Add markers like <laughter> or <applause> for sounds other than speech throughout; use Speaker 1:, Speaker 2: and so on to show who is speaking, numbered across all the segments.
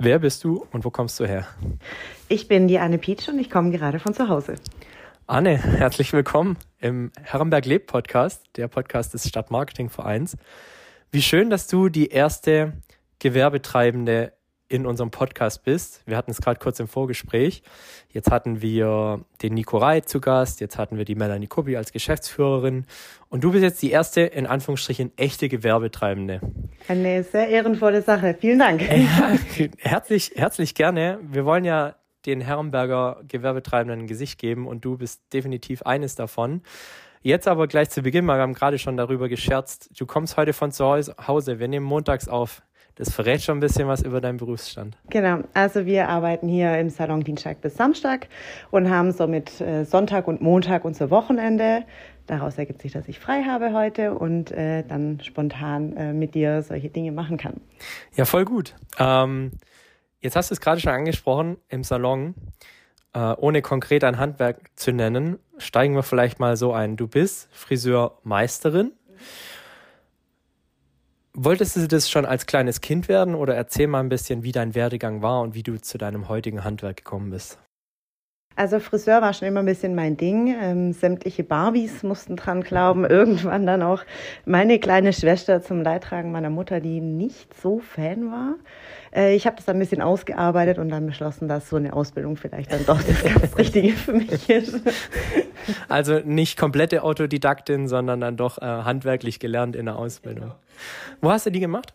Speaker 1: Wer bist du und wo kommst du her?
Speaker 2: Ich bin die Anne Pietsch und ich komme gerade von zu Hause.
Speaker 1: Anne, herzlich willkommen im Herrenberg Lebt Podcast, der Podcast des Stadtmarketingvereins. Wie schön, dass du die erste Gewerbetreibende in unserem Podcast bist. Wir hatten es gerade kurz im Vorgespräch. Jetzt hatten wir den Nico Reit zu Gast, jetzt hatten wir die Melanie Kubbi als Geschäftsführerin und du bist jetzt die erste, in Anführungsstrichen, echte Gewerbetreibende.
Speaker 2: Eine sehr ehrenvolle Sache. Vielen Dank. <laughs> Ja,
Speaker 1: herzlich, herzlich gerne. Wir wollen ja den Herrenberger Gewerbetreibenden ein Gesicht geben und du bist definitiv eines davon. Jetzt aber gleich zu Beginn, wir haben gerade schon darüber gescherzt, du kommst heute von zu Hause, wir nehmen montags auf. Das verrät schon ein bisschen was über deinen Berufsstand.
Speaker 2: Genau, also wir arbeiten hier im Salon Dienstag bis Samstag und haben somit äh, Sonntag und Montag unser Wochenende. Daraus ergibt sich, dass ich frei habe heute und äh, dann spontan äh, mit dir solche Dinge machen kann.
Speaker 1: Ja, voll gut. Ähm, jetzt hast du es gerade schon angesprochen im Salon. Äh, ohne konkret ein Handwerk zu nennen, steigen wir vielleicht mal so ein. Du bist Friseurmeisterin. Wolltest du das schon als kleines Kind werden oder erzähl mal ein bisschen, wie dein Werdegang war und wie du zu deinem heutigen Handwerk gekommen bist?
Speaker 2: Also Friseur war schon immer ein bisschen mein Ding. Ähm, sämtliche Barbies mussten dran glauben. <laughs> Irgendwann dann auch meine kleine Schwester zum Leidtragen meiner Mutter, die nicht so Fan war. Äh, ich habe das dann ein bisschen ausgearbeitet und dann beschlossen, dass so eine Ausbildung vielleicht dann doch das ganz <laughs> Richtige für mich ist.
Speaker 1: Also nicht komplette Autodidaktin, sondern dann doch äh, handwerklich gelernt in der Ausbildung. Wo hast du die gemacht?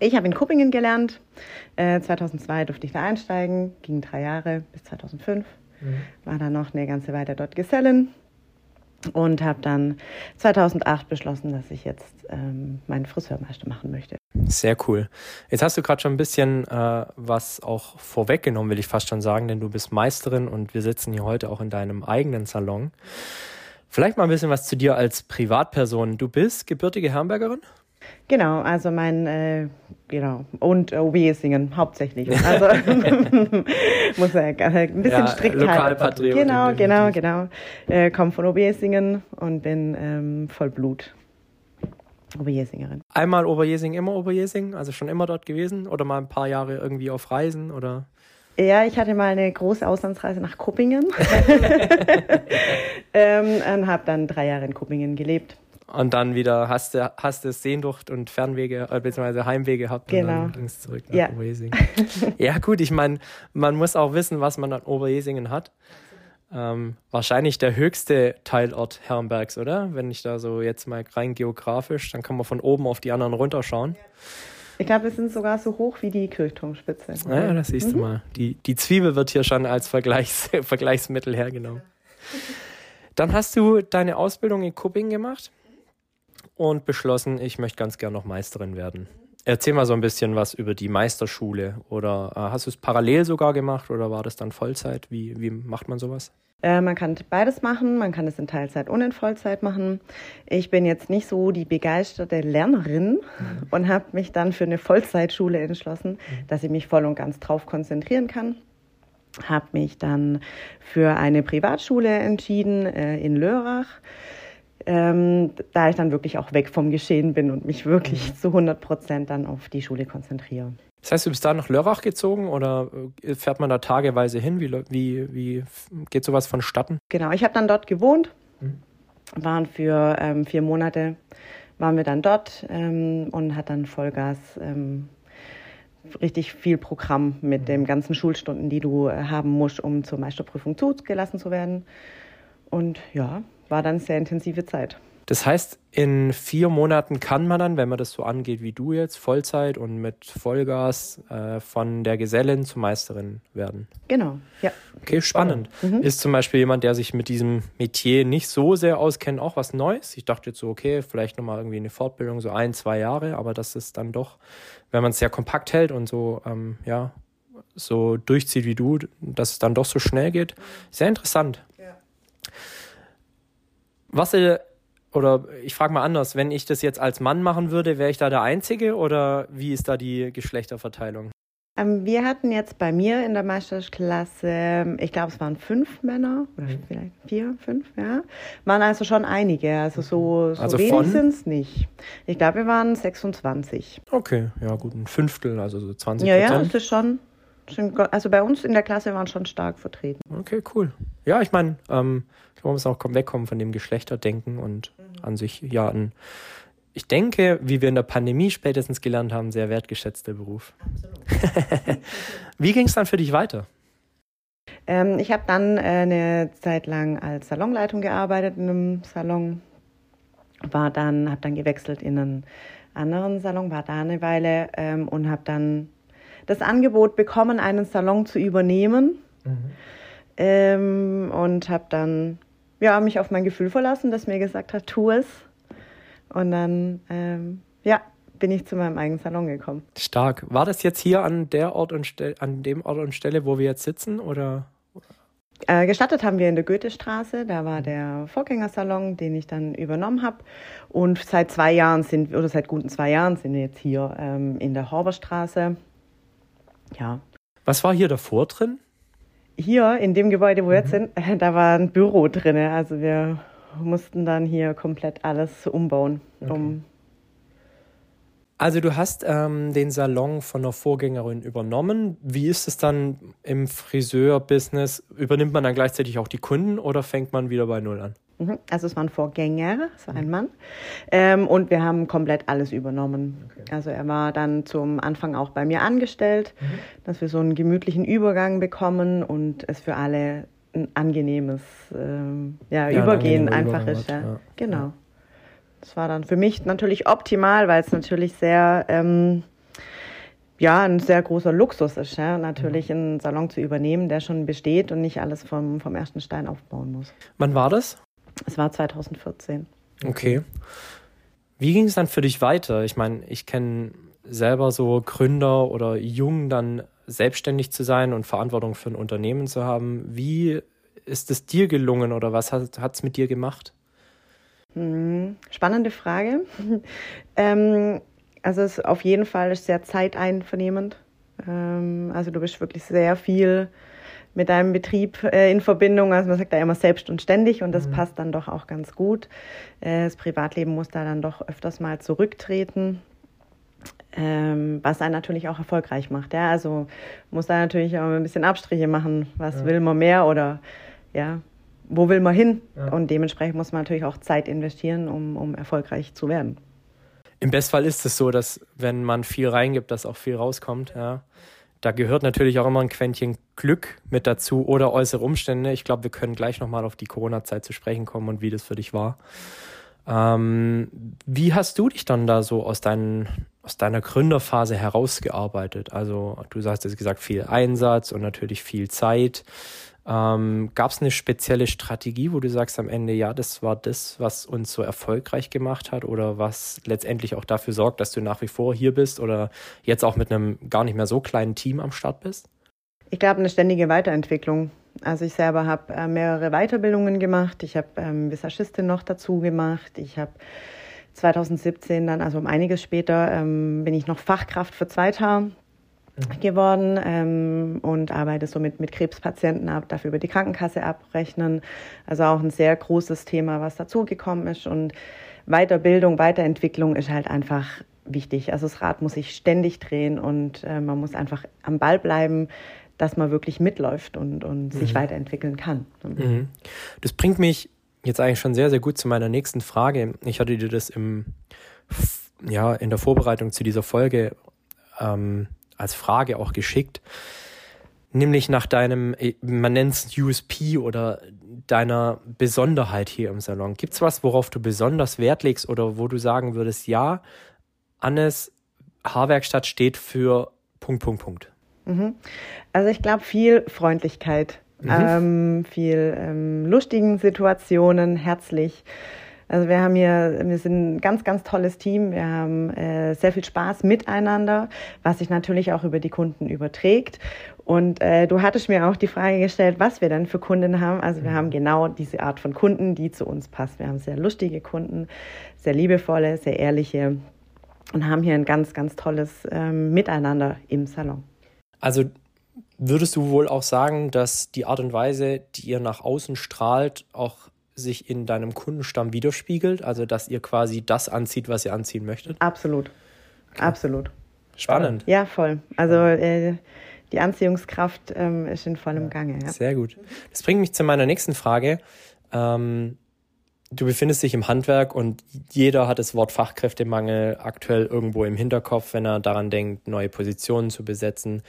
Speaker 2: Ich habe in Kuppingen gelernt. Äh, 2002 durfte ich da einsteigen, ging drei Jahre bis 2005. Mhm. War dann noch eine ganze Weile dort Gesellen und habe dann 2008 beschlossen, dass ich jetzt ähm, meinen Friseurmeister machen möchte.
Speaker 1: Sehr cool. Jetzt hast du gerade schon ein bisschen äh, was auch vorweggenommen, will ich fast schon sagen, denn du bist Meisterin und wir sitzen hier heute auch in deinem eigenen Salon. Vielleicht mal ein bisschen was zu dir als Privatperson. Du bist gebürtige Hamburgerin?
Speaker 2: Genau, also mein, äh, genau, und äh, singen hauptsächlich. Also <laughs> muss er ja, ein bisschen ja, strikt
Speaker 1: Lokalpatriot.
Speaker 2: Genau, genau, genau. Äh, komme von Oberjesingen und bin ähm, Vollblut. Oberjesingerin.
Speaker 1: Einmal Oberjesing, immer Oberjesing, also schon immer dort gewesen oder mal ein paar Jahre irgendwie auf Reisen oder?
Speaker 2: Ja, ich hatte mal eine große Auslandsreise nach Kuppingen <laughs> <laughs> ähm, und habe dann drei Jahre in Kuppingen gelebt
Speaker 1: und dann wieder hast du, hast du Sehnsucht und Fernwege, äh, beziehungsweise Heimwege gehabt
Speaker 2: genau. und
Speaker 1: dann ging es zurück nach ja. Oberjesingen. <laughs> ja, gut, ich meine, man muss auch wissen, was man an Oberjesingen hat. Ähm, wahrscheinlich der höchste Teilort Herrenbergs, oder? Wenn ich da so jetzt mal rein geografisch, dann kann man von oben auf die anderen runterschauen.
Speaker 2: Ich glaube, wir sind sogar so hoch wie die Kirchturmspitze.
Speaker 1: Ja, das siehst mhm. du mal. Die, die Zwiebel wird hier schon als Vergleichs <laughs> Vergleichsmittel hergenommen. <laughs> Dann hast du deine Ausbildung in Kupping gemacht und beschlossen, ich möchte ganz gern noch Meisterin werden. Erzähl mal so ein bisschen was über die Meisterschule oder äh, hast du es parallel sogar gemacht oder war das dann Vollzeit? Wie, wie macht man sowas?
Speaker 2: Äh, man kann beides machen, man kann es in Teilzeit und in Vollzeit machen. Ich bin jetzt nicht so die begeisterte Lernerin mhm. und habe mich dann für eine Vollzeitschule entschlossen, mhm. dass ich mich voll und ganz drauf konzentrieren kann. Habe mich dann für eine Privatschule entschieden äh, in Lörrach ähm, da ich dann wirklich auch weg vom Geschehen bin und mich wirklich mhm. zu 100 Prozent dann auf die Schule konzentriere.
Speaker 1: Das heißt, du bist da nach Lörrach gezogen oder äh, fährt man da tageweise hin? Wie, wie, wie geht sowas vonstatten?
Speaker 2: Genau, ich habe dann dort gewohnt, mhm. waren für ähm, vier Monate, waren wir dann dort ähm, und hat dann Vollgas ähm, richtig viel Programm mit mhm. den ganzen Schulstunden, die du äh, haben musst, um zur Meisterprüfung zugelassen zu werden. Und ja, war dann sehr intensive Zeit.
Speaker 1: Das heißt, in vier Monaten kann man dann, wenn man das so angeht wie du jetzt, Vollzeit und mit Vollgas äh, von der Gesellin zur Meisterin werden.
Speaker 2: Genau, ja.
Speaker 1: Okay, spannend. Mhm. Ist zum Beispiel jemand, der sich mit diesem Metier nicht so sehr auskennt, auch was Neues? Ich dachte jetzt so, okay, vielleicht nochmal irgendwie eine Fortbildung, so ein, zwei Jahre, aber das ist dann doch, wenn man es sehr kompakt hält und so, ähm, ja, so durchzieht wie du, dass es dann doch so schnell geht. Sehr interessant. Was oder ich frage mal anders, wenn ich das jetzt als Mann machen würde, wäre ich da der Einzige oder wie ist da die Geschlechterverteilung?
Speaker 2: Ähm, wir hatten jetzt bei mir in der Meisterklasse, ich glaube, es waren fünf Männer oder
Speaker 1: Mhm.
Speaker 2: vielleicht vier, fünf, ja. Waren also schon einige. Also so, so
Speaker 1: Also
Speaker 2: wenig sind es nicht. Ich glaube, wir waren 26.
Speaker 1: Okay, ja gut, ein Fünftel, also so 20
Speaker 2: Ja, ja, es ist schon, go- Also bei uns in der Klasse waren schon stark vertreten.
Speaker 1: Okay, cool. Ja, ich meine, ähm, ich glaube, man muss auch kom- wegkommen von dem Geschlechterdenken und an sich ja ein, ich denke, wie wir in der Pandemie spätestens gelernt haben, sehr wertgeschätzter Beruf. <laughs> wie ging es dann für dich weiter?
Speaker 2: Ähm, ich habe dann äh, eine Zeit lang als Salonleitung gearbeitet in einem Salon. War dann, habe dann gewechselt in einen anderen Salon, war da eine Weile ähm, und habe dann das Angebot bekommen, einen Salon zu übernehmen. Ähm, und habe dann ja, mich auf mein Gefühl verlassen, das mir gesagt hat, tu es. Und dann ähm, ja, bin ich zu meinem eigenen Salon gekommen.
Speaker 1: Stark. War das jetzt hier an der Ort und Stelle, an dem Ort und Stelle, wo wir jetzt sitzen, oder?
Speaker 2: Äh, gestattet haben wir in der Goethestraße, da war der Vorgängersalon, den ich dann übernommen habe. Und seit zwei Jahren sind, oder seit guten zwei Jahren sind wir jetzt hier ähm, in der Horberstraße. Ja.
Speaker 1: Was war hier davor drin?
Speaker 2: Hier in dem Gebäude, wo wir jetzt sind, äh, da war ein Büro drin. Also wir mussten dann hier komplett alles umbauen, um
Speaker 1: Also du hast ähm, den Salon von einer Vorgängerin übernommen. Wie ist es dann im Friseur-Business? Übernimmt man dann gleichzeitig auch die Kunden oder fängt man wieder bei Null an?
Speaker 2: Mhm. Also es war ein Vorgänger, es war ein Mann. Ähm, und wir haben komplett alles übernommen. Also er war dann zum Anfang auch bei mir angestellt, dass wir so einen gemütlichen Übergang bekommen und es für alle ein angenehmes ähm, ja,
Speaker 1: Ja, ein
Speaker 2: Übergehen
Speaker 1: angenehmer
Speaker 2: einfach ist. Ja.
Speaker 1: ja.
Speaker 2: Genau. Das war dann für mich natürlich optimal, weil es natürlich sehr ähm, ja, ein sehr großer Luxus ist, ja, natürlich einen Salon zu übernehmen, der schon besteht und nicht alles vom, vom ersten Stein aufbauen muss.
Speaker 1: Wann war das?
Speaker 2: Es war 2014.
Speaker 1: Okay. Wie ging es dann für dich weiter? Ich meine, ich kenne selber so Gründer oder jung dann selbstständig zu sein und Verantwortung für ein Unternehmen zu haben. Wie ist es dir gelungen oder was hat es mit dir gemacht?
Speaker 2: Hm, Spannende Frage. <laughs> ähm, also es auf jeden Fall ist sehr zeiteinvernehmend. Ähm, also du bist wirklich sehr viel mit deinem Betrieb äh, in Verbindung. Also man sagt da immer selbst und ständig und das passt dann doch auch ganz gut. Äh, das Privatleben muss da dann doch öfters mal zurücktreten. Ähm, was einen natürlich auch erfolgreich macht. Ja? Also muss da natürlich auch ein bisschen Abstriche machen. Was will man mehr oder ja, wo will man hin? Und dementsprechend muss man natürlich auch Zeit investieren, um, um erfolgreich zu werden.
Speaker 1: Im Bestfall ist es so, dass wenn man viel reingibt, dass auch viel rauskommt. Ja. Da gehört natürlich auch immer ein Quäntchen Glück mit dazu oder äußere Umstände. Ich glaube, wir können gleich nochmal auf die Corona-Zeit zu sprechen kommen und wie das für dich war. Ähm, wie hast du dich dann da so aus, deinen, aus deiner Gründerphase herausgearbeitet? Also du hast jetzt gesagt, viel Einsatz und natürlich viel Zeit. Ähm, Gab es eine spezielle Strategie, wo du sagst am Ende, ja, das war das, was uns so erfolgreich gemacht hat oder was letztendlich auch dafür sorgt, dass du nach wie vor hier bist oder jetzt auch mit einem gar nicht mehr so kleinen Team am Start bist?
Speaker 2: Ich glaube, eine ständige Weiterentwicklung. Also ich selber habe äh, mehrere Weiterbildungen gemacht. Ich habe ähm, Visagistin noch dazu gemacht. Ich habe 2017 dann, also um einiges später, ähm, bin ich noch Fachkraft für Zweithaar geworden ähm, und arbeite somit mit Krebspatienten ab, dafür über die Krankenkasse abrechnen. Also auch ein sehr großes Thema, was dazugekommen ist. Und Weiterbildung, Weiterentwicklung ist halt einfach wichtig. Also das Rad muss sich ständig drehen und äh, man muss einfach am Ball bleiben, dass man wirklich mitläuft und, und sich weiterentwickeln kann.
Speaker 1: Mhm. Das bringt mich jetzt eigentlich schon sehr, sehr gut zu meiner nächsten Frage. Ich hatte dir das im, ja, in der Vorbereitung zu dieser Folge ähm, als Frage auch geschickt. Nämlich nach deinem, man nennt es USP oder deiner Besonderheit hier im Salon. Gibt es was, worauf du besonders Wert legst oder wo du sagen würdest, ja, Annes Haarwerkstatt steht für Punkt, Punkt, Punkt?
Speaker 2: Mhm. Also ich glaube viel Freundlichkeit, mhm. ähm, viel ähm, lustigen Situationen, herzlich. Also wir haben hier, wir sind ein ganz, ganz tolles Team. Wir haben äh, sehr viel Spaß miteinander, was sich natürlich auch über die Kunden überträgt. Und äh, du hattest mir auch die Frage gestellt, was wir denn für Kunden haben. Also wir haben genau diese Art von Kunden, die zu uns passt. Wir haben sehr lustige Kunden, sehr liebevolle, sehr ehrliche und haben hier ein ganz, ganz tolles ähm, Miteinander im Salon.
Speaker 1: Also würdest du wohl auch sagen, dass die Art und Weise, die ihr nach außen strahlt, auch sich in deinem Kundenstamm widerspiegelt? Also, dass ihr quasi das anzieht, was ihr anziehen möchtet?
Speaker 2: Absolut. Okay. Absolut.
Speaker 1: Spannend.
Speaker 2: Ja, voll. Also, äh, die Anziehungskraft ähm, ist in vollem Gange. Ja.
Speaker 1: Sehr gut. Das bringt mich zu meiner nächsten Frage. Ähm, du befindest dich im Handwerk und jeder hat das Wort Fachkräftemangel aktuell irgendwo im Hinterkopf, wenn er daran denkt, neue Positionen zu besetzen.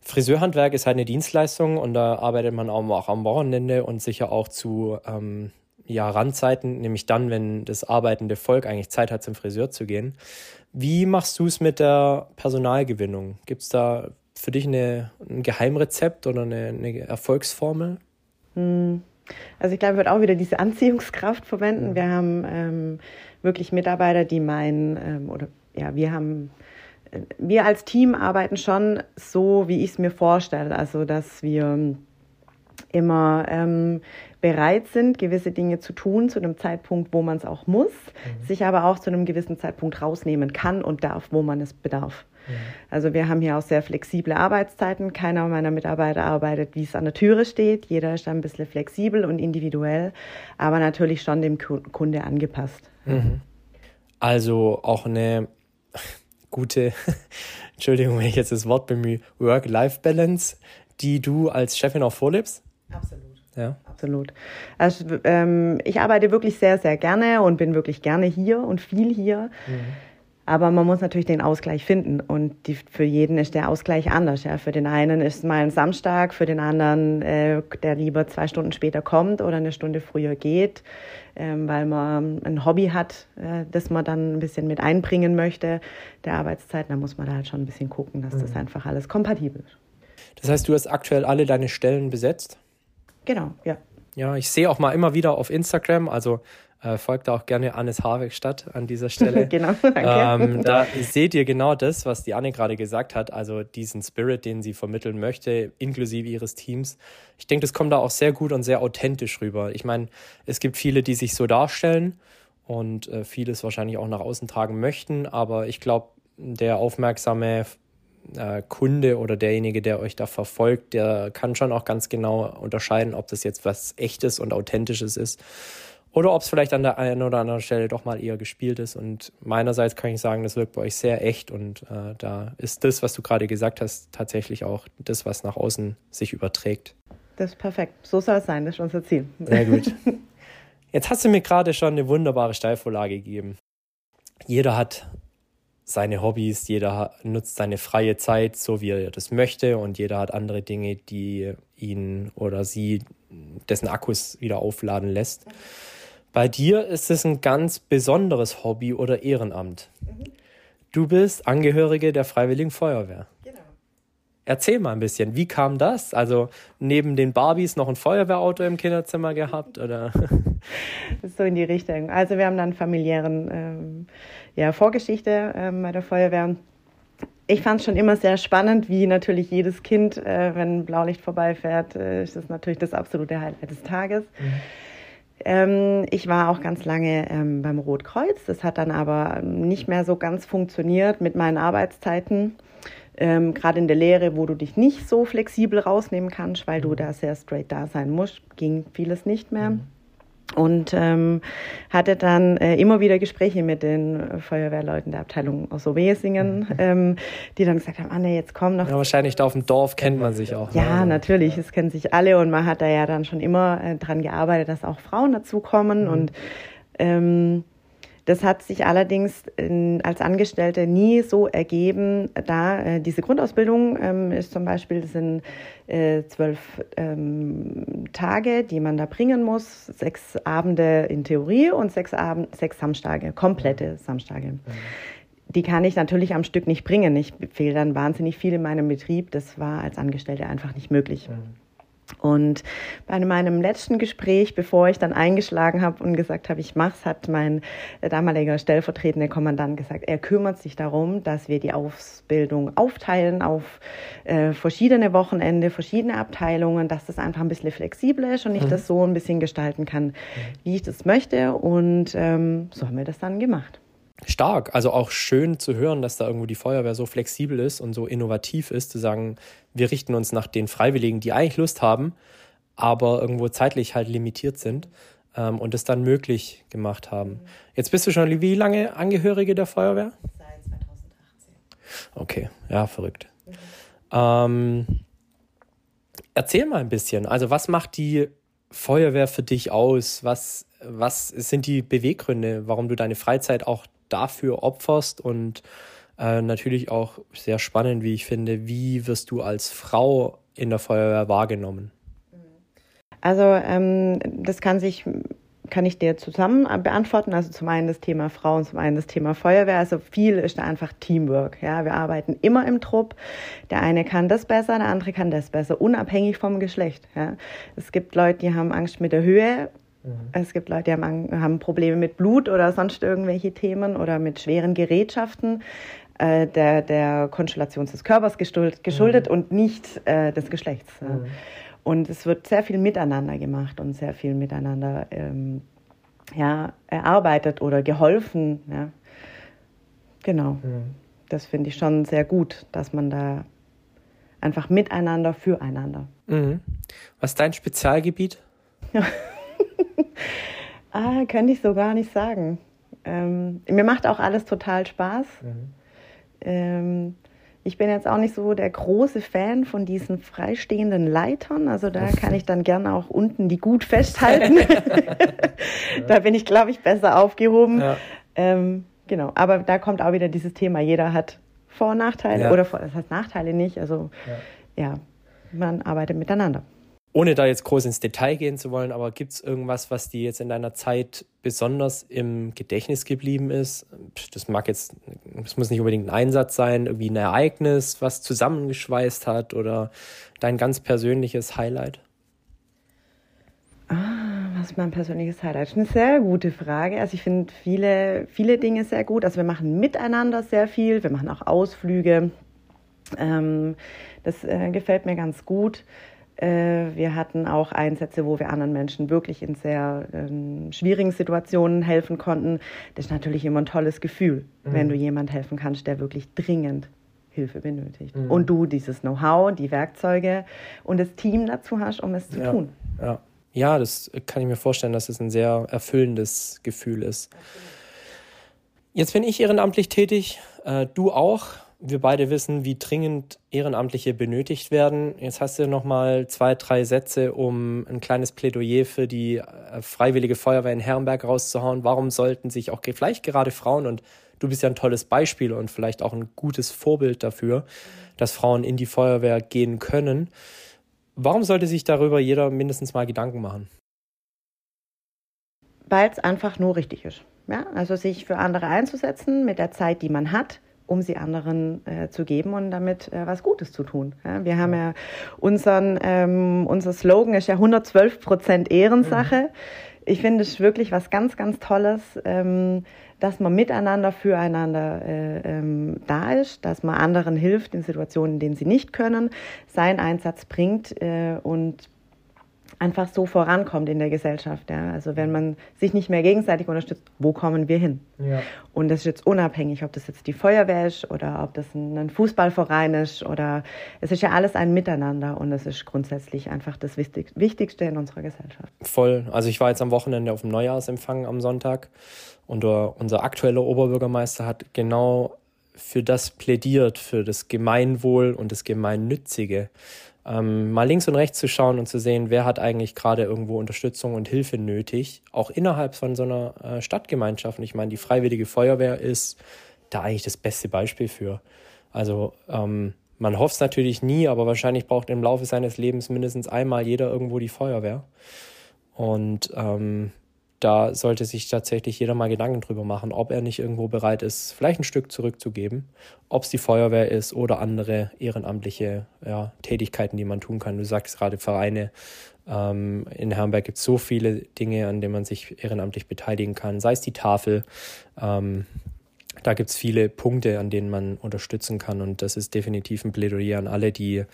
Speaker 1: Friseurhandwerk ist halt eine Dienstleistung und da arbeitet man auch am Wochenende und sicher auch zu ähm, ja, Randzeiten, nämlich dann, wenn das arbeitende Volk eigentlich Zeit hat, zum Friseur zu gehen. Wie machst du es mit der Personalgewinnung? Gibt es da für dich eine, ein Geheimrezept oder eine, eine Erfolgsformel?
Speaker 2: Hm. Also ich glaube, ich würde auch wieder diese Anziehungskraft verwenden. Wir haben ähm, wirklich Mitarbeiter, die meinen, ähm, oder ja, wir haben, wir als Team arbeiten schon so, wie ich es mir vorstelle. Also, dass wir immer ähm, bereit sind, gewisse Dinge zu tun zu einem Zeitpunkt, wo man es auch muss, mhm. sich aber auch zu einem gewissen Zeitpunkt rausnehmen kann und darf, wo man es bedarf. Mhm. Also wir haben hier auch sehr flexible Arbeitszeiten. Keiner meiner Mitarbeiter arbeitet, wie es an der Türe steht. Jeder ist ein bisschen flexibel und individuell, aber natürlich schon dem Kunde angepasst.
Speaker 1: Mhm. Also auch eine gute, <laughs> Entschuldigung, wenn ich jetzt das Wort bemühe, Work-Life-Balance, die du als Chefin auch vorlebst?
Speaker 2: Absolut. Ja. Absolut. Also ähm, ich arbeite wirklich sehr, sehr gerne und bin wirklich gerne hier und viel hier. Mhm. Aber man muss natürlich den Ausgleich finden und die, für jeden ist der Ausgleich anders. Ja. Für den einen ist mal ein Samstag, für den anderen, äh, der lieber zwei Stunden später kommt oder eine Stunde früher geht, äh, weil man ein Hobby hat, äh, das man dann ein bisschen mit einbringen möchte, der Arbeitszeit. Da muss man da halt schon ein bisschen gucken, dass mhm. das einfach alles kompatibel ist.
Speaker 1: Das heißt, du hast aktuell alle deine Stellen besetzt?
Speaker 2: Genau, ja.
Speaker 1: Ja, ich sehe auch mal immer wieder auf Instagram, also äh, folgt auch gerne Annes Harwegstadt an dieser Stelle. <laughs>
Speaker 2: genau, danke.
Speaker 1: Ähm, <laughs> da seht ihr genau das, was die Anne gerade gesagt hat, also diesen Spirit, den sie vermitteln möchte, inklusive ihres Teams. Ich denke, das kommt da auch sehr gut und sehr authentisch rüber. Ich meine, es gibt viele, die sich so darstellen und äh, vieles wahrscheinlich auch nach außen tragen möchten, aber ich glaube, der aufmerksame äh, Kunde oder derjenige, der euch da verfolgt, der kann schon auch ganz genau unterscheiden, ob das jetzt was echtes und authentisches ist oder ob es vielleicht an der einen oder anderen Stelle doch mal eher gespielt ist. Und meinerseits kann ich sagen, das wirkt bei euch sehr echt. Und äh, da ist das, was du gerade gesagt hast, tatsächlich auch das, was nach außen sich überträgt.
Speaker 2: Das ist perfekt. So soll es sein. Das ist unser Ziel.
Speaker 1: Sehr gut. <laughs> Jetzt hast du mir gerade schon eine wunderbare Steilvorlage gegeben. Jeder hat seine Hobbys, jeder nutzt seine freie Zeit so, wie er das möchte und jeder hat andere Dinge, die ihn oder sie dessen Akkus wieder aufladen lässt. Bei dir ist es ein ganz besonderes Hobby oder Ehrenamt. Mhm. Du bist Angehörige der Freiwilligen Feuerwehr. Genau. Erzähl mal ein bisschen, wie kam das? Also neben den Barbies noch ein Feuerwehrauto im Kinderzimmer gehabt <laughs> oder?
Speaker 2: so in die Richtung. Also wir haben dann familiären ähm, ja, Vorgeschichte ähm, bei der Feuerwehr. Ich fand es schon immer sehr spannend, wie natürlich jedes Kind, äh, wenn Blaulicht vorbeifährt, äh, ist das natürlich das absolute Highlight des Tages. Mhm. Ähm, ich war auch ganz lange ähm, beim Rotkreuz. Das hat dann aber nicht mehr so ganz funktioniert mit meinen Arbeitszeiten. Ähm, Gerade in der Lehre, wo du dich nicht so flexibel rausnehmen kannst, weil du da sehr straight da sein musst, ging vieles nicht mehr. Mhm und ähm, hatte dann äh, immer wieder Gespräche mit den Feuerwehrleuten der Abteilung aus Obesingen, mhm. ähm, die dann gesagt haben, Anne, jetzt komm noch.
Speaker 1: Ja, wahrscheinlich da auf dem Dorf kennt man sich auch.
Speaker 2: Ja, ne? natürlich, es kennen sich alle und man hat da ja dann schon immer äh, dran gearbeitet, dass auch Frauen dazukommen mhm. und ähm, das hat sich allerdings in, als Angestellte nie so ergeben, da äh, diese Grundausbildung ähm, ist zum Beispiel, sind äh, zwölf ähm, Tage, die man da bringen muss, sechs Abende in Theorie und sechs, Abend, sechs Samstage, komplette Samstage. Die kann ich natürlich am Stück nicht bringen. Ich fehle dann wahnsinnig viel in meinem Betrieb. Das war als Angestellte einfach nicht möglich. Mhm. Und bei meinem letzten Gespräch, bevor ich dann eingeschlagen habe und gesagt habe, ich mach's, hat mein damaliger stellvertretender Kommandant gesagt, er kümmert sich darum, dass wir die Ausbildung aufteilen auf äh, verschiedene Wochenende, verschiedene Abteilungen, dass das einfach ein bisschen flexibler ist und ich mhm. das so ein bisschen gestalten kann, mhm. wie ich das möchte. Und ähm, so haben wir das dann gemacht.
Speaker 1: Stark. Also auch schön zu hören, dass da irgendwo die Feuerwehr so flexibel ist und so innovativ ist, zu sagen, wir richten uns nach den Freiwilligen, die eigentlich Lust haben, aber irgendwo zeitlich halt limitiert sind ähm, und es dann möglich gemacht haben. Jetzt bist du schon wie lange Angehörige der Feuerwehr?
Speaker 2: Seit 2018.
Speaker 1: Okay, ja, verrückt. Mhm. Ähm, erzähl mal ein bisschen. Also, was macht die Feuerwehr für dich aus? Was, was sind die Beweggründe, warum du deine Freizeit auch dafür opferst? Und äh, natürlich auch sehr spannend, wie ich finde, wie wirst du als Frau in der Feuerwehr wahrgenommen?
Speaker 2: Also ähm, das kann sich kann ich dir zusammen beantworten. Also zum einen das Thema Frauen, zum einen das Thema Feuerwehr. Also viel ist da einfach Teamwork. Ja, wir arbeiten immer im Trupp. Der eine kann das besser, der andere kann das besser, unabhängig vom Geschlecht. Ja, es gibt Leute, die haben Angst mit der Höhe. Mhm. Es gibt Leute, die haben, haben Probleme mit Blut oder sonst irgendwelche Themen oder mit schweren Gerätschaften äh, der, der Konstellation des Körpers geschuldet, geschuldet mhm. und nicht äh, des Geschlechts. Mhm. Und es wird sehr viel miteinander gemacht und sehr viel miteinander ähm, ja, erarbeitet oder geholfen. Ja. Genau. Mhm. Das finde ich schon sehr gut, dass man da einfach miteinander, füreinander.
Speaker 1: Mhm. Was ist dein Spezialgebiet? <laughs>
Speaker 2: ah, könnte ich so gar nicht sagen. Ähm, mir macht auch alles total Spaß. Mhm. Ähm, ich bin jetzt auch nicht so der große Fan von diesen freistehenden Leitern. Also da kann ich dann gerne auch unten die gut festhalten. <laughs> <laughs> da bin ich, glaube ich, besser aufgehoben. Ja. Ähm, genau. Aber da kommt auch wieder dieses Thema, jeder hat Vor- und Nachteile. Ja. Oder das heißt Nachteile nicht. Also ja, ja man arbeitet miteinander
Speaker 1: ohne da jetzt groß ins Detail gehen zu wollen, aber gibt es irgendwas, was dir jetzt in deiner Zeit besonders im Gedächtnis geblieben ist? Das mag jetzt, das muss nicht unbedingt ein Einsatz sein, irgendwie ein Ereignis, was zusammengeschweißt hat oder dein ganz persönliches Highlight?
Speaker 2: Ah, was ist mein persönliches Highlight? Das ist eine sehr gute Frage. Also ich finde viele, viele Dinge sehr gut. Also wir machen miteinander sehr viel, wir machen auch Ausflüge. Ähm, das äh, gefällt mir ganz gut. Äh, wir hatten auch Einsätze, wo wir anderen Menschen wirklich in sehr ähm, schwierigen Situationen helfen konnten. Das ist natürlich immer ein tolles Gefühl, mhm. wenn du jemand helfen kannst, der wirklich dringend Hilfe benötigt. Mhm. Und du dieses Know-how, die Werkzeuge und das Team dazu hast, um es zu
Speaker 1: ja.
Speaker 2: tun.
Speaker 1: Ja. ja, das kann ich mir vorstellen, dass es ein sehr erfüllendes Gefühl ist. Jetzt bin ich ehrenamtlich tätig, äh, du auch wir beide wissen, wie dringend Ehrenamtliche benötigt werden. Jetzt hast du noch mal zwei, drei Sätze, um ein kleines Plädoyer für die äh, Freiwillige Feuerwehr in Herrenberg rauszuhauen. Warum sollten sich auch vielleicht gerade Frauen, und du bist ja ein tolles Beispiel und vielleicht auch ein gutes Vorbild dafür, dass Frauen in die Feuerwehr gehen können. Warum sollte sich darüber jeder mindestens mal Gedanken machen?
Speaker 2: Weil es einfach nur richtig ist. Ja? Also sich für andere einzusetzen mit der Zeit, die man hat um sie anderen äh, zu geben und damit äh, was Gutes zu tun. Ja, wir haben ja unseren, ähm, unser Slogan ist ja 112 Prozent Ehrensache. Mhm. Ich finde es wirklich was ganz, ganz Tolles, ähm, dass man miteinander, füreinander äh, ähm, da ist, dass man anderen hilft in Situationen, in denen sie nicht können, seinen Einsatz bringt äh, und einfach so vorankommt in der Gesellschaft. Ja? Also wenn man sich nicht mehr gegenseitig unterstützt, wo kommen wir hin? Ja. Und das ist jetzt unabhängig, ob das jetzt die Feuerwehr ist oder ob das ein Fußballverein ist oder es ist ja alles ein Miteinander und es ist grundsätzlich einfach das Wichtigste in unserer Gesellschaft.
Speaker 1: Voll. Also ich war jetzt am Wochenende auf dem Neujahrsempfang am Sonntag und unser aktueller Oberbürgermeister hat genau für das plädiert, für das Gemeinwohl und das Gemeinnützige ähm, mal links und rechts zu schauen und zu sehen, wer hat eigentlich gerade irgendwo Unterstützung und Hilfe nötig, auch innerhalb von so einer äh, Stadtgemeinschaft. ich meine, die Freiwillige Feuerwehr ist da eigentlich das beste Beispiel für. Also ähm, man hofft es natürlich nie, aber wahrscheinlich braucht im Laufe seines Lebens mindestens einmal jeder irgendwo die Feuerwehr. Und ähm, da sollte sich tatsächlich jeder mal Gedanken drüber machen, ob er nicht irgendwo bereit ist, vielleicht ein Stück zurückzugeben, ob es die Feuerwehr ist oder andere ehrenamtliche ja, Tätigkeiten, die man tun kann. Du sagst gerade Vereine. Ähm, in Herrenberg gibt es so viele Dinge, an denen man sich ehrenamtlich beteiligen kann, sei es die Tafel. Ähm, da gibt es viele Punkte, an denen man unterstützen kann und das ist definitiv ein Plädoyer an alle, die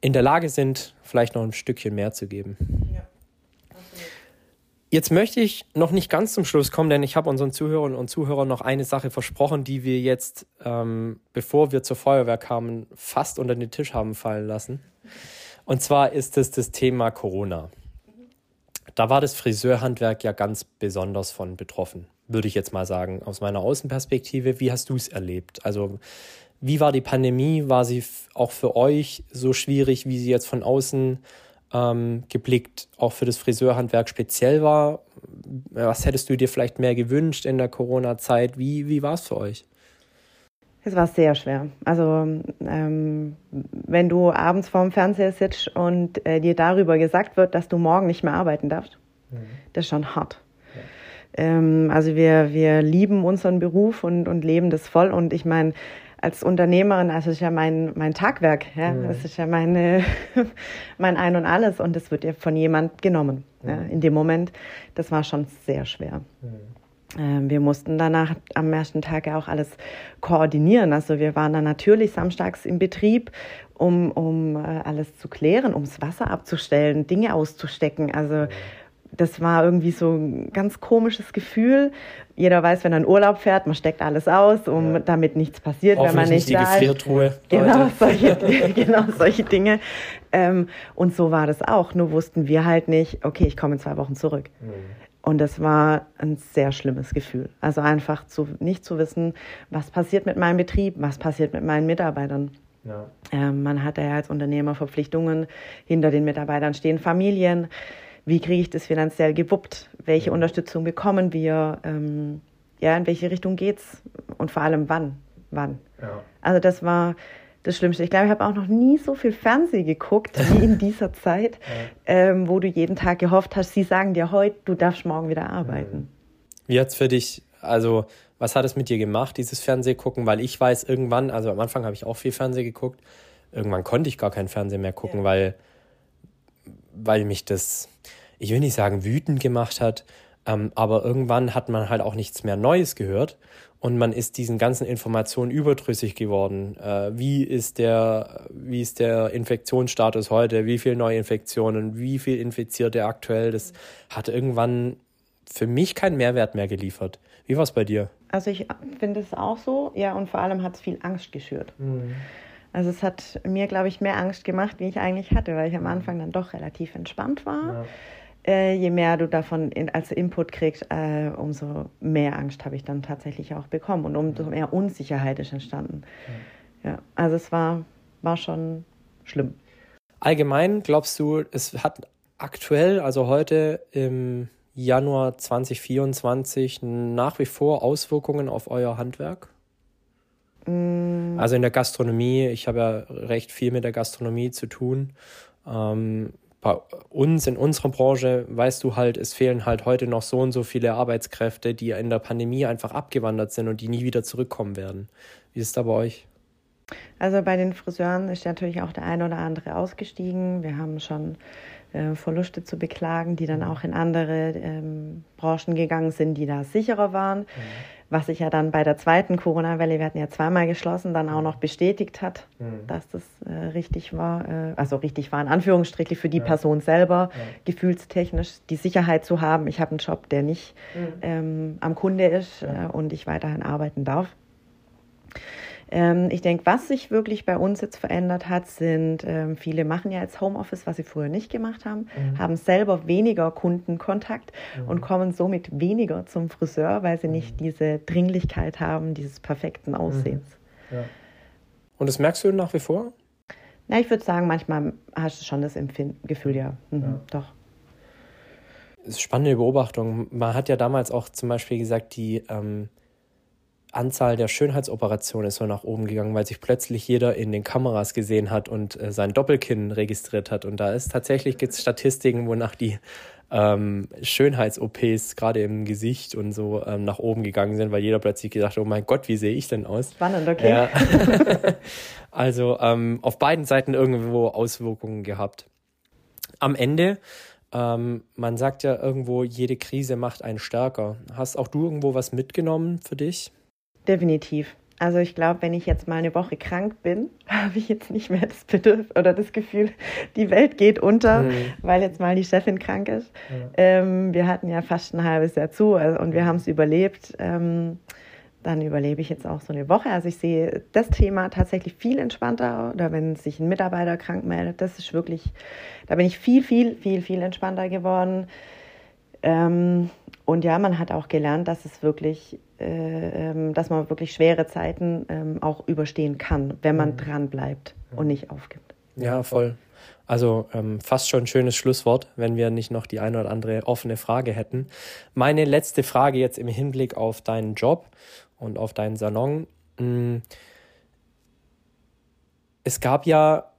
Speaker 1: in der Lage sind, vielleicht noch ein Stückchen mehr zu geben. Ja. Jetzt möchte ich noch nicht ganz zum Schluss kommen, denn ich habe unseren Zuhörern und Zuhörern noch eine Sache versprochen, die wir jetzt, ähm, bevor wir zur Feuerwehr kamen, fast unter den Tisch haben fallen lassen. Und zwar ist es das Thema Corona. Da war das Friseurhandwerk ja ganz besonders von betroffen, würde ich jetzt mal sagen, aus meiner Außenperspektive. Wie hast du es erlebt? Also wie war die Pandemie? War sie auch für euch so schwierig, wie sie jetzt von außen ähm, geblickt auch für das Friseurhandwerk speziell war? Was hättest du dir vielleicht mehr gewünscht in der Corona-Zeit? Wie, wie war es für euch?
Speaker 2: Es war sehr schwer. Also ähm, wenn du abends vorm Fernseher sitzt und äh, dir darüber gesagt wird, dass du morgen nicht mehr arbeiten darfst, mhm. das ist schon hart. Ja. Ähm, also wir, wir lieben unseren Beruf und, und leben das voll. Und ich meine, als Unternehmerin, also das ist ja mein, mein Tagwerk, ja? Mhm. das ist ja meine, <laughs> mein Ein und Alles und das wird ja von jemand genommen. Mhm. Ja? In dem Moment, das war schon sehr schwer. Mhm. Ähm, wir mussten danach am ersten Tag ja auch alles koordinieren. Also wir waren dann natürlich samstags im Betrieb, um, um äh, alles zu klären, ums Wasser abzustellen, Dinge auszustecken. Also mhm das war irgendwie so ein ganz komisches Gefühl. Jeder weiß, wenn er in Urlaub fährt, man steckt alles aus, um ja. damit nichts passiert, wenn man nicht, nicht da ist. Genau solche, <laughs> genau solche Dinge. Ähm, und so war das auch. Nur wussten wir halt nicht, okay, ich komme in zwei Wochen zurück. Mhm. Und das war ein sehr schlimmes Gefühl. Also einfach zu, nicht zu wissen, was passiert mit meinem Betrieb, was passiert mit meinen Mitarbeitern. Ja. Ähm, man hat ja als Unternehmer Verpflichtungen. Hinter den Mitarbeitern stehen Familien wie kriege ich das finanziell gewuppt, welche ja. Unterstützung bekommen wir, ähm, ja, in welche Richtung geht's und vor allem wann, wann. Ja. Also das war das Schlimmste. Ich glaube, ich habe auch noch nie so viel Fernsehen geguckt wie in <laughs> dieser Zeit, ja. ähm, wo du jeden Tag gehofft hast, sie sagen dir heute, du darfst morgen wieder arbeiten.
Speaker 1: Wie hat es für dich, also was hat es mit dir gemacht, dieses Fernsehgucken? Weil ich weiß, irgendwann, also am Anfang habe ich auch viel Fernsehen geguckt, irgendwann konnte ich gar kein Fernsehen mehr gucken, weil, weil mich das ich will nicht sagen wütend gemacht hat, ähm, aber irgendwann hat man halt auch nichts mehr Neues gehört und man ist diesen ganzen Informationen überdrüssig geworden. Äh, wie ist der, wie ist der Infektionsstatus heute? Wie viele Neuinfektionen? Wie viel Infizierte aktuell? Das hat irgendwann für mich keinen Mehrwert mehr geliefert. Wie war es bei dir?
Speaker 2: Also ich finde es auch so, ja, und vor allem hat es viel Angst geschürt. Mhm. Also es hat mir, glaube ich, mehr Angst gemacht, wie ich eigentlich hatte, weil ich am Anfang dann doch relativ entspannt war. Ja äh, je mehr du davon in, als Input kriegst, äh, umso mehr Angst habe ich dann tatsächlich auch bekommen und umso mehr Unsicherheit ist entstanden. Ja, ja also es war, war schon schlimm.
Speaker 1: Allgemein glaubst du, es hat aktuell, also heute im Januar 2024, nach wie vor Auswirkungen auf euer Handwerk? Mm. Also in der Gastronomie, ich habe ja recht viel mit der Gastronomie zu tun. Ähm, bei uns in unserer Branche weißt du halt, es fehlen halt heute noch so und so viele Arbeitskräfte, die in der Pandemie einfach abgewandert sind und die nie wieder zurückkommen werden. Wie ist es da bei euch?
Speaker 2: Also bei den Friseuren ist natürlich auch der eine oder andere ausgestiegen. Wir haben schon äh, Verluste zu beklagen, die dann mhm. auch in andere ähm, Branchen gegangen sind, die da sicherer waren. Mhm was sich ja dann bei der zweiten Corona-Welle, wir hatten ja zweimal geschlossen, dann auch noch bestätigt hat, mhm. dass das äh, richtig war, äh, also richtig war in Anführungsstrichen für die ja. Person selber, ja. gefühlstechnisch die Sicherheit zu haben, ich habe einen Job, der nicht mhm. ähm, am Kunde ist ja. äh, und ich weiterhin arbeiten darf. Ähm, ich denke, was sich wirklich bei uns jetzt verändert hat, sind, ähm, viele machen ja jetzt Homeoffice, was sie früher nicht gemacht haben, mhm. haben selber weniger Kundenkontakt mhm. und kommen somit weniger zum Friseur, weil sie nicht mhm. diese Dringlichkeit haben, dieses perfekten mhm. Aussehens.
Speaker 1: Ja. Und das merkst du nach wie vor?
Speaker 2: Na, ich würde sagen, manchmal hast du schon das Empfinden, Gefühl, ja. Mhm, ja. Doch.
Speaker 1: Das ist spannende Beobachtung. Man hat ja damals auch zum Beispiel gesagt, die ähm, Anzahl der Schönheitsoperationen ist so nach oben gegangen, weil sich plötzlich jeder in den Kameras gesehen hat und äh, sein Doppelkinn registriert hat. Und da ist tatsächlich gibt's Statistiken, wonach die ähm, Schönheits-OPs gerade im Gesicht und so ähm, nach oben gegangen sind, weil jeder plötzlich gesagt hat, oh mein Gott, wie sehe ich denn aus?
Speaker 2: Spannend, okay. Ja. <laughs>
Speaker 1: also ähm, auf beiden Seiten irgendwo Auswirkungen gehabt. Am Ende ähm, man sagt ja irgendwo, jede Krise macht einen stärker. Hast auch du irgendwo was mitgenommen für dich?
Speaker 2: Definitiv. Also ich glaube, wenn ich jetzt mal eine Woche krank bin, <laughs> habe ich jetzt nicht mehr das Bedürfnis oder das Gefühl, <laughs> die Welt geht unter, mhm. weil jetzt mal die Chefin krank ist. Ja. Ähm, wir hatten ja fast ein halbes Jahr zu also, und wir haben es überlebt. Ähm, dann überlebe ich jetzt auch so eine Woche. Also ich sehe das Thema tatsächlich viel entspannter. Oder wenn sich ein Mitarbeiter krank meldet, das ist wirklich, da bin ich viel, viel, viel, viel entspannter geworden. Ähm, und ja, man hat auch gelernt, dass es wirklich, äh, ähm, dass man wirklich schwere Zeiten ähm, auch überstehen kann, wenn man mhm. dran bleibt und nicht aufgibt.
Speaker 1: Ja, voll. Also ähm, fast schon ein schönes Schlusswort, wenn wir nicht noch die eine oder andere offene Frage hätten. Meine letzte Frage jetzt im Hinblick auf deinen Job und auf deinen Salon. Hm, es gab ja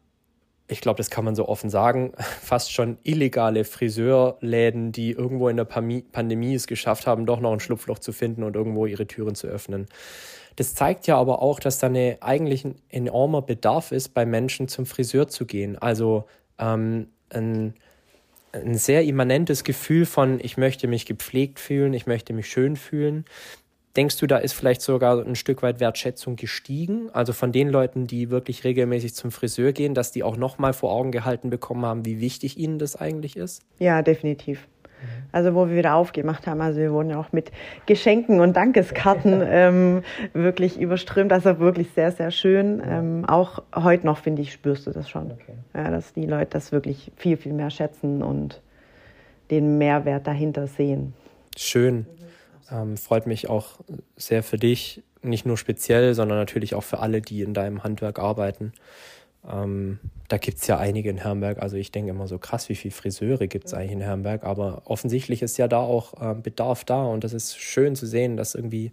Speaker 1: ich glaube, das kann man so offen sagen, <laughs> fast schon illegale Friseurläden, die irgendwo in der Pandemie es geschafft haben, doch noch ein Schlupfloch zu finden und irgendwo ihre Türen zu öffnen. Das zeigt ja aber auch, dass da eine, eigentlich ein enormer Bedarf ist, bei Menschen zum Friseur zu gehen. Also ähm, ein, ein sehr immanentes Gefühl von, ich möchte mich gepflegt fühlen, ich möchte mich schön fühlen. Denkst du, da ist vielleicht sogar ein Stück weit Wertschätzung gestiegen? Also von den Leuten, die wirklich regelmäßig zum Friseur gehen, dass die auch nochmal vor Augen gehalten bekommen haben, wie wichtig ihnen das eigentlich ist?
Speaker 2: Ja, definitiv. Also wo wir wieder aufgemacht haben, also wir wurden ja auch mit Geschenken und Dankeskarten <laughs> ähm, wirklich überströmt. Das war wirklich sehr, sehr schön. Ähm, auch heute noch, finde ich, spürst du das schon. Okay. Ja, dass die Leute das wirklich viel, viel mehr schätzen und den Mehrwert dahinter sehen.
Speaker 1: Schön. Ähm, freut mich auch sehr für dich, nicht nur speziell, sondern natürlich auch für alle, die in deinem Handwerk arbeiten. Ähm, da gibt es ja einige in Herrenberg. Also ich denke immer so krass, wie viele Friseure gibt es eigentlich in Herrenberg. Aber offensichtlich ist ja da auch ähm, Bedarf da und das ist schön zu sehen, dass irgendwie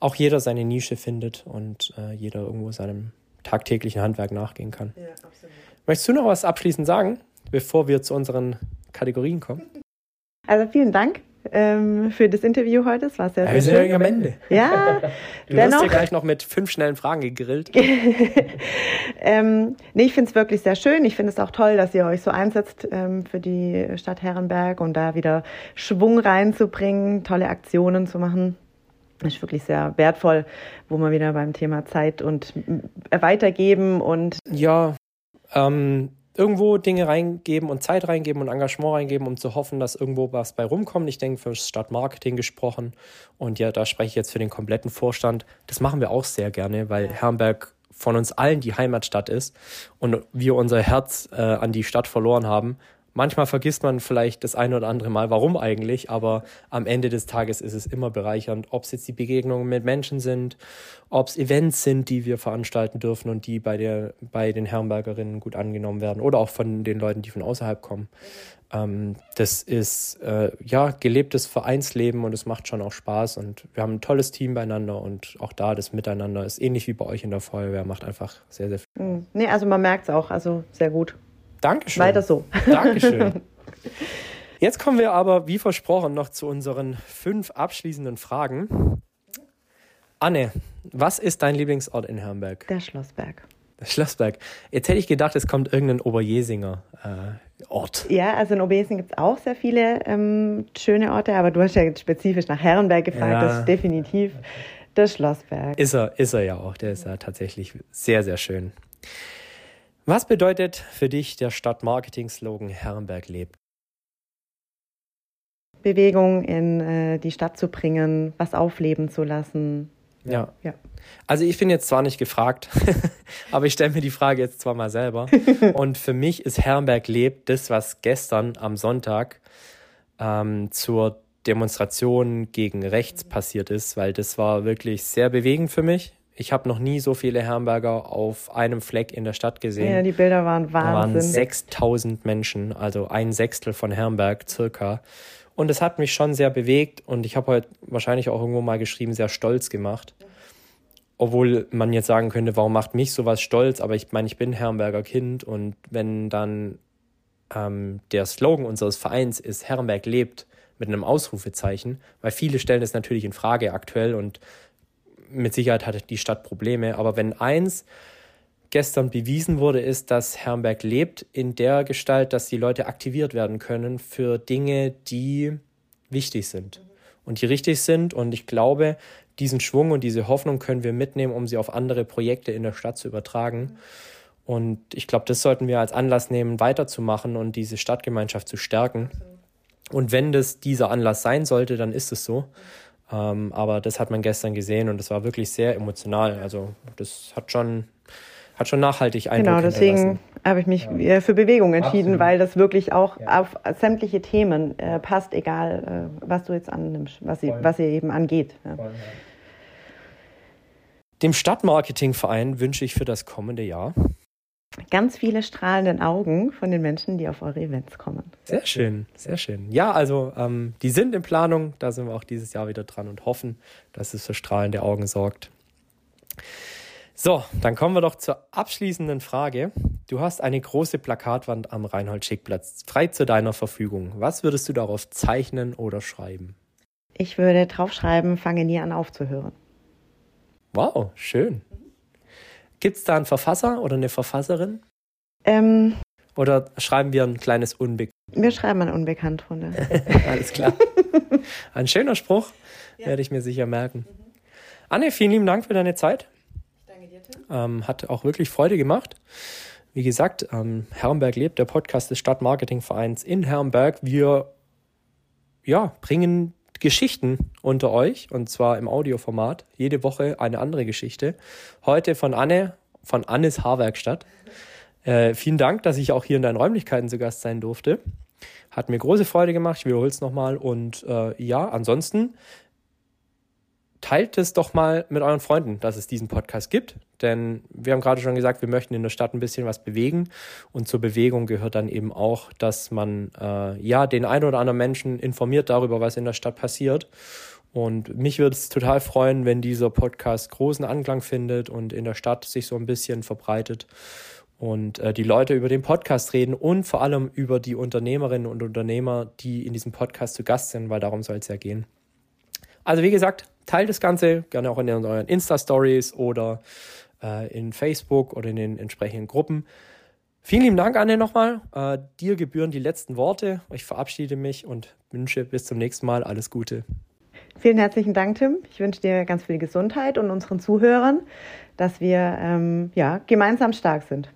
Speaker 1: auch jeder seine Nische findet und äh, jeder irgendwo seinem tagtäglichen Handwerk nachgehen kann. Ja, absolut. Möchtest du noch was abschließend sagen, bevor wir zu unseren Kategorien kommen?
Speaker 2: Also vielen Dank ähm, für das Interview heute. Es war sehr, sehr ja, wir sind
Speaker 1: schön. am Ende.
Speaker 2: Ja. <laughs>
Speaker 1: du <laughs> wirst dir gleich noch mit fünf schnellen Fragen gegrillt. <laughs>
Speaker 2: ähm, nee, ich finde es wirklich sehr schön. Ich finde es auch toll, dass ihr euch so einsetzt ähm, für die Stadt Herrenberg und da wieder Schwung reinzubringen, tolle Aktionen zu machen. Das ist wirklich sehr wertvoll, wo wir wieder beim Thema Zeit und weitergeben und.
Speaker 1: Ja, ähm, irgendwo Dinge reingeben und Zeit reingeben und Engagement reingeben, um zu hoffen, dass irgendwo was bei rumkommt. Ich denke, für Stadtmarketing gesprochen. Und ja, da spreche ich jetzt für den kompletten Vorstand. Das machen wir auch sehr gerne, weil Herrenberg von uns allen die Heimatstadt ist und wir unser Herz äh, an die Stadt verloren haben Manchmal vergisst man vielleicht das eine oder andere Mal, warum eigentlich, aber am Ende des Tages ist es immer bereichernd, ob es jetzt die Begegnungen mit Menschen sind, ob es Events sind, die wir veranstalten dürfen und die bei, der, bei den Herrenbergerinnen gut angenommen werden oder auch von den Leuten, die von außerhalb kommen. Ähm, das ist äh, ja gelebtes Vereinsleben und es macht schon auch Spaß und wir haben ein tolles Team beieinander und auch da das Miteinander ist ähnlich wie bei euch in der Feuerwehr, macht einfach sehr, sehr viel.
Speaker 2: Hm. Nee, also man merkt es auch, also sehr gut.
Speaker 1: Dankeschön.
Speaker 2: Weiter so.
Speaker 1: Dankeschön. <laughs> Jetzt kommen wir aber, wie versprochen, noch zu unseren fünf abschließenden Fragen. Anne, was ist dein Lieblingsort in Herrenberg?
Speaker 2: Der Schlossberg.
Speaker 1: Der Schlossberg. Jetzt hätte ich gedacht, es kommt irgendein Oberjesinger äh, Ort.
Speaker 2: Ja, also in Oberjesing gibt es auch sehr viele ähm, schöne Orte, aber du hast ja spezifisch nach Herrenberg gefragt. Ja. Das ist definitiv der Schlossberg.
Speaker 1: Ist er, ist er ja auch. Der ist ja tatsächlich sehr, sehr schön. Was bedeutet für dich der Stadtmarketing-Slogan Herrenberg lebt?
Speaker 2: Bewegung in äh, die Stadt zu bringen, was aufleben zu lassen.
Speaker 1: Ja. ja. Also ich bin jetzt zwar nicht gefragt, <laughs> aber ich stelle mir die Frage jetzt zwar mal selber. <laughs> Und für mich ist Herrenberg lebt das, was gestern am Sonntag ähm, zur Demonstration gegen rechts passiert ist, weil das war wirklich sehr bewegend für mich. Ich habe noch nie so viele Herrenberger auf einem Fleck in der Stadt gesehen.
Speaker 2: Ja, die Bilder waren Wahnsinn. Da waren
Speaker 1: 6000 Menschen, also ein Sechstel von Herrenberg circa. Und es hat mich schon sehr bewegt und ich habe heute wahrscheinlich auch irgendwo mal geschrieben, sehr stolz gemacht. Obwohl man jetzt sagen könnte, warum macht mich sowas stolz? Aber ich meine, ich bin Herrenberger Kind und wenn dann ähm, der Slogan unseres Vereins ist, Herrenberg lebt, mit einem Ausrufezeichen, weil viele stellen es natürlich in Frage aktuell und mit Sicherheit hat die Stadt Probleme, aber wenn eins gestern bewiesen wurde, ist, dass Herrenberg lebt in der Gestalt, dass die Leute aktiviert werden können für Dinge, die wichtig sind und die richtig sind. Und ich glaube, diesen Schwung und diese Hoffnung können wir mitnehmen, um sie auf andere Projekte in der Stadt zu übertragen. Und ich glaube, das sollten wir als Anlass nehmen, weiterzumachen und diese Stadtgemeinschaft zu stärken. Und wenn das dieser Anlass sein sollte, dann ist es so. Ähm, aber das hat man gestern gesehen und das war wirklich sehr emotional. Also das hat schon, hat schon nachhaltig
Speaker 2: Eindruck Genau, deswegen habe ich mich ja. für Bewegung entschieden, Absolut. weil das wirklich auch ja. auf sämtliche Themen äh, passt, egal äh, was du jetzt annimmst, was, sie, was ihr eben angeht. Ja. Voll,
Speaker 1: Dem Stadtmarketingverein wünsche ich für das kommende Jahr
Speaker 2: ganz viele strahlende Augen von den Menschen, die auf eure Events kommen.
Speaker 1: Sehr schön, sehr schön. Ja, also ähm, die sind in Planung, da sind wir auch dieses Jahr wieder dran und hoffen, dass es für strahlende Augen sorgt. So, dann kommen wir doch zur abschließenden Frage. Du hast eine große Plakatwand am Reinhold-Schick-Platz frei zu deiner Verfügung. Was würdest du darauf zeichnen oder schreiben?
Speaker 2: Ich würde draufschreiben, fange nie an aufzuhören.
Speaker 1: Wow, schön. Gibt es da einen Verfasser oder eine Verfasserin?
Speaker 2: Ähm,
Speaker 1: oder schreiben wir ein kleines Unbekannt?
Speaker 2: Wir schreiben ein Unbekannt runter. <laughs>
Speaker 1: Alles klar. Ein schöner Spruch, ja. werde ich mir sicher merken. Mhm. Anne, vielen lieben Dank für deine Zeit. Ich danke dir, Tim. Ähm, hat auch wirklich Freude gemacht. Wie gesagt, ähm, Herrenberg lebt, der Podcast des Stadtmarketingvereins in Herrenberg. Wir ja, bringen Geschichten unter euch und zwar im Audioformat. Jede Woche eine andere Geschichte. Heute von Anne, von Annes Haarwerkstatt. Äh, vielen Dank, dass ich auch hier in deinen Räumlichkeiten zu Gast sein durfte. Hat mir große Freude gemacht. Ich wiederhole es nochmal. Und äh, ja, ansonsten teilt es doch mal mit euren Freunden, dass es diesen Podcast gibt. Denn wir haben gerade schon gesagt, wir möchten in der Stadt ein bisschen was bewegen. Und zur Bewegung gehört dann eben auch, dass man äh, ja den einen oder anderen Menschen informiert darüber, was in der Stadt passiert. Und mich würde es total freuen, wenn dieser Podcast großen Anklang findet und in der Stadt sich so ein bisschen verbreitet und äh, die Leute über den Podcast reden und vor allem über die Unternehmerinnen und Unternehmer, die in diesem Podcast zu Gast sind, weil darum soll es ja gehen. Also wie gesagt, teilt das Ganze gerne auch in euren Insta-Stories oder äh, in Facebook oder in den entsprechenden Gruppen. Vielen lieben Dank, Anne, nochmal. Äh, dir gebühren die letzten Worte. Ich verabschiede mich und wünsche bis zum nächsten Mal alles Gute.
Speaker 2: Vielen herzlichen Dank, Tim. Ich wünsche dir ganz viel Gesundheit und unseren Zuhörern, dass wir ähm, ja, gemeinsam stark sind.